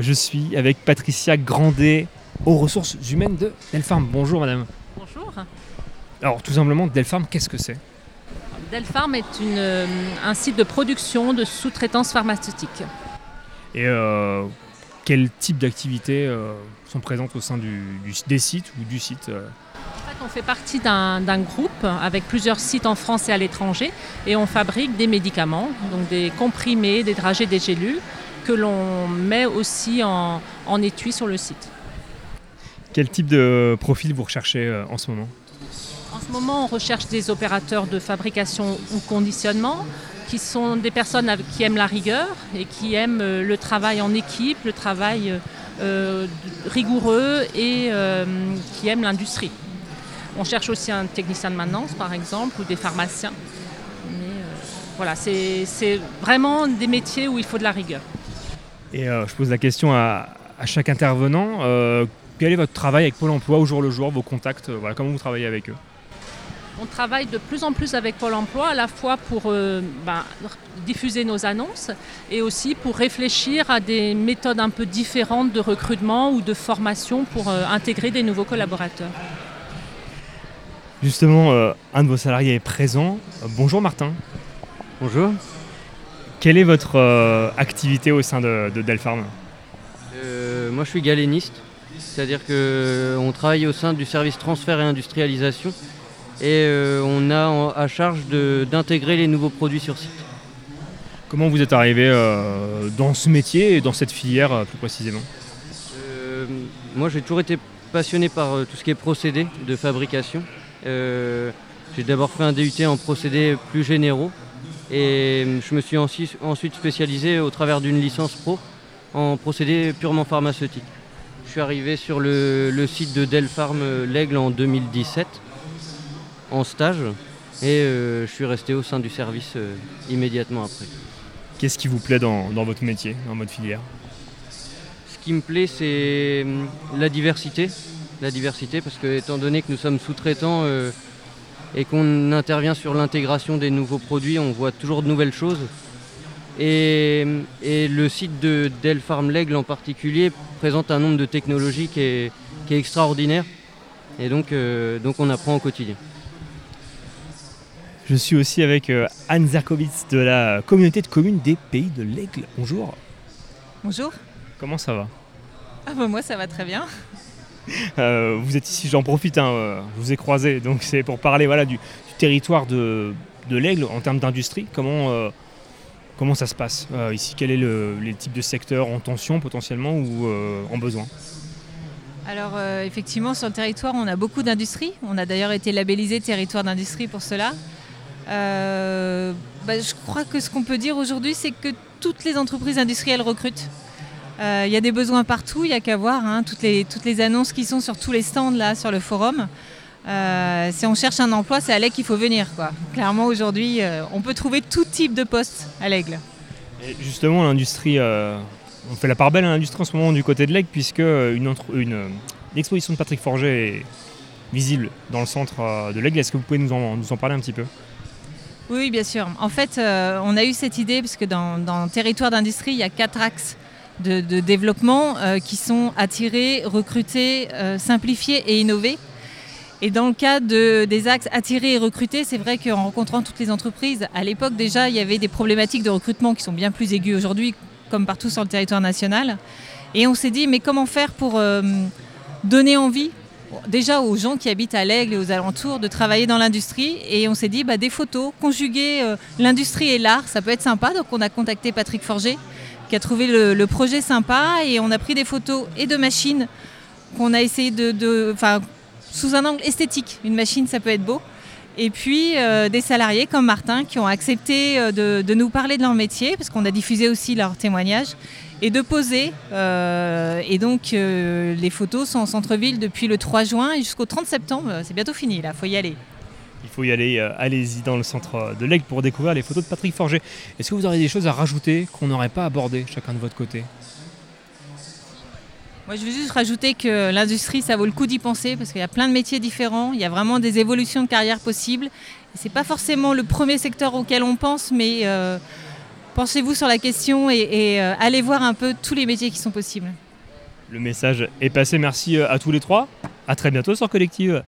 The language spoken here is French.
Je suis avec Patricia Grandet aux ressources humaines de Delpharm. Bonjour madame. Bonjour. Alors tout simplement, Delpharm, qu'est-ce que c'est? Delpharm est une, euh, un site de production de sous-traitance pharmaceutique. Et euh, quel type d'activités euh, sont présentes au sein du, du- des sites ou du site euh? En fait, on fait partie d'un d'un groupe avec plusieurs sites en France et à l'étranger et on fabrique des médicaments, donc des comprimés, des dragées, des gélules que l'on met aussi en, en étui sur le site. Quel type de profil vous recherchez euh, en ce moment? En ce moment, on recherche des opérateurs de fabrication ou conditionnement qui sont des personnes qui aiment la rigueur et qui aiment euh, le travail en équipe, le travail euh, rigoureux et euh, qui aiment l'industrie. On cherche aussi un technicien de maintenance, par exemple, ou des pharmaciens. Mais euh, voilà, c'est vraiment des métiers où il faut de la rigueur. Et euh, je pose la question à, à chaque intervenant. euh, quel est votre travail avec Pôle Emploi au jour le jour, vos contacts, euh, voilà, comment vous travaillez avec eux? On travaille de plus en plus avec Pôle Emploi, à la fois pour euh, ben, diffuser nos annonces et aussi pour réfléchir à des méthodes un peu différentes de recrutement ou de formation pour euh, intégrer des nouveaux collaborateurs. Justement, euh, un de vos salariés est présent. Euh, bonjour Martin. Bonjour. Quelle est votre euh, activité au sein de, de Delpharm? Euh, moi je suis galéniste, c'est-à-dire qu'on travaille au sein du service transfert et industrialisation et euh, on a en- à charge d'intégrer les nouveaux produits sur site. Comment vous êtes arrivé euh, dans ce métier et dans cette filière euh, plus précisément? Euh, moi j'ai toujours été passionné par euh, tout ce qui est procédé de fabrication. Euh, j'ai d'abord fait un DUT en procédés plus généraux et euh, je me suis ensuite spécialisé au travers d'une licence pro en procédés purement pharmaceutiques. Je suis arrivé sur le, le site de Delpharm euh, l'Aigle en 2017 en stage et euh, je suis resté au sein du service euh, immédiatement après. Qu'est-ce qui vous plaît dans, dans votre métier, dans votre filière? Ce qui me plaît, c'est la diversité. La diversité, parce que étant donné que nous sommes sous-traitants euh, et qu'on intervient sur l'intégration des nouveaux produits, on voit toujours de nouvelles choses. Et, et le site de Delpharm L'Aigle en particulier présente un nombre de technologies qui est, qui est extraordinaire. Et donc, euh, donc on apprend au quotidien. Je suis aussi avec euh, Anne Zerkovitz de la communauté de communes des Pays de l'Aigle. Bonjour. Bonjour. Comment ça va? Ah bah moi ça va très bien. Euh, Vous êtes ici, j'en profite, hein, euh, je vous ai croisé, donc c'est pour parler voilà, du, territoire de, l'Aigle en termes d'industrie. Comment, euh, comment ça se passe ici? Quel est le, les types de secteurs en tension potentiellement ou en besoin? Alors effectivement sur le territoire on a beaucoup d'industries. On a d'ailleurs été labellisé territoire d'industrie pour cela. Bah, je crois que ce qu'on peut dire aujourd'hui c'est que toutes les entreprises industrielles recrutent. Euh, Il y a des besoins partout, il n'y a qu'à voir hein, toutes, les, toutes les annonces qui sont sur tous les stands là sur le forum. Euh, si on cherche un emploi, c'est à l'aigle qu'il faut venir. Quoi. Clairement aujourd'hui, euh, on peut trouver tout type de poste à l'aigle. Et justement, l'industrie, euh, on fait la part belle à l'industrie en ce moment du côté de l'Aigle, puisque une, entre- une, euh, une exposition de Patrick Forget est visible dans le centre de l'Aigle. Est-ce que vous pouvez nous en, nous en parler un petit peu? Oui, bien sûr. En fait, on a eu cette idée parce que dans, dans le territoire d'industrie, il y a quatre axes de, développement euh, qui sont attirer, recruter, euh, simplifier et innover. Et dans le cas de- des axes attirer et recruter, c'est vrai qu'en rencontrant toutes les entreprises, à l'époque déjà, il y avait des problématiques de recrutement qui sont bien plus aiguës aujourd'hui, comme partout sur le territoire national. Et on s'est dit, mais comment faire pour euh, donner envie déjà aux gens qui habitent à l'Aigle et aux alentours de travailler dans l'industrie. Et on s'est dit, bah, des photos, conjuguer euh, l'industrie et l'art, ça peut être sympa. Donc on a contacté Patrick Forger, qui a trouvé le, projet sympa. Et on a pris des photos et de machines qu'on a essayé de... de- Enfin, sous un angle esthétique. Une machine, ça peut être beau. Et puis euh, des salariés comme Martin qui ont accepté euh, de, nous parler de leur métier, parce qu'on a diffusé aussi leurs témoignages, et de poser. Euh, et donc les photos sont en centre-ville depuis le 3 juin et jusqu'au 30 septembre. C'est bientôt fini, là, faut y aller. Il faut y aller, allez-y dans le centre de l'Aigle pour découvrir les photos de Patrick Forget. Est-ce que vous aurez des choses à rajouter qu'on n'aurait pas abordées chacun de votre côté? Je veux juste rajouter que l'industrie, ça vaut le coup d'y penser parce qu'il y a plein de métiers différents, il y a vraiment des évolutions de carrière possibles. Et C'est pas forcément le premier secteur auquel on pense, mais euh, pensez-vous sur la question et, allez voir un peu tous les métiers qui sont possibles. Le message est passé. Merci à tous les trois. À très bientôt sur Collective.